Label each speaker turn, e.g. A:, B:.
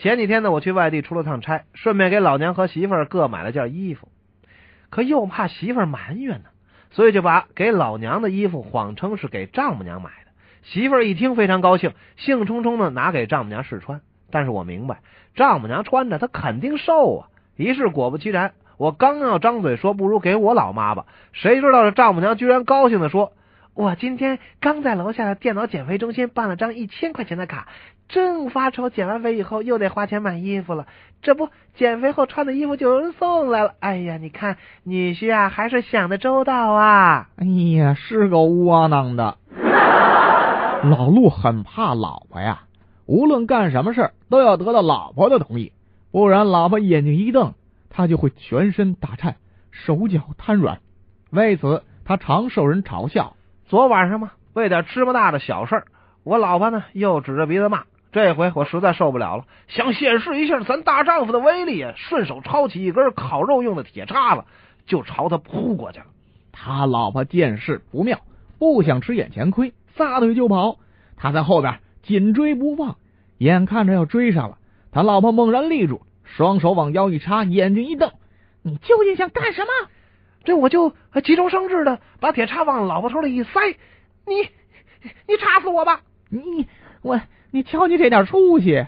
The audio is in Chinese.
A: 前几天呢，我去外地出了趟差，顺便给老娘和媳妇儿各买了件衣服，可又怕媳妇儿埋怨呢，所以就把给老娘的衣服谎称是给丈母娘买的。媳妇儿一听非常高兴，兴冲冲的拿给丈母娘试穿。但是我明白，丈母娘穿着她肯定瘦啊。于是果不其然，我刚要张嘴说不如给我老妈吧，谁知道这丈母娘居然高兴的说。我今天刚在楼下的电脑减肥中心办了张一千块钱的卡，正发愁减完肥以后又得花钱买衣服了。这不，减肥后穿的衣服就有人送来了。哎呀，你看女婿啊，还是想的周到啊！
B: 哎呀，是个窝囊的。老陆很怕老婆呀，无论干什么事都要得到老婆的同意，不然老婆眼睛一瞪，他就会全身打颤，手脚瘫软。为此，他常受人嘲笑。
A: 昨晚上嘛，为点芝麻大的小事儿，我老婆呢又指着鼻子骂。这回我实在受不了了，想显示一下咱大丈夫的威力啊，顺手抄起一根烤肉用的铁叉子，就朝他扑过去了。
B: 他老婆见势不妙，不想吃眼前亏，撒腿就跑。他在后边紧追不放，眼看着要追上了，他老婆猛然立住，双手往腰一插，眼睛一瞪：“你究竟想干什么？”
A: 这我就急中生智的把铁叉往老婆手里一塞，你你插死我吧！
B: 你我你瞧你这点出息！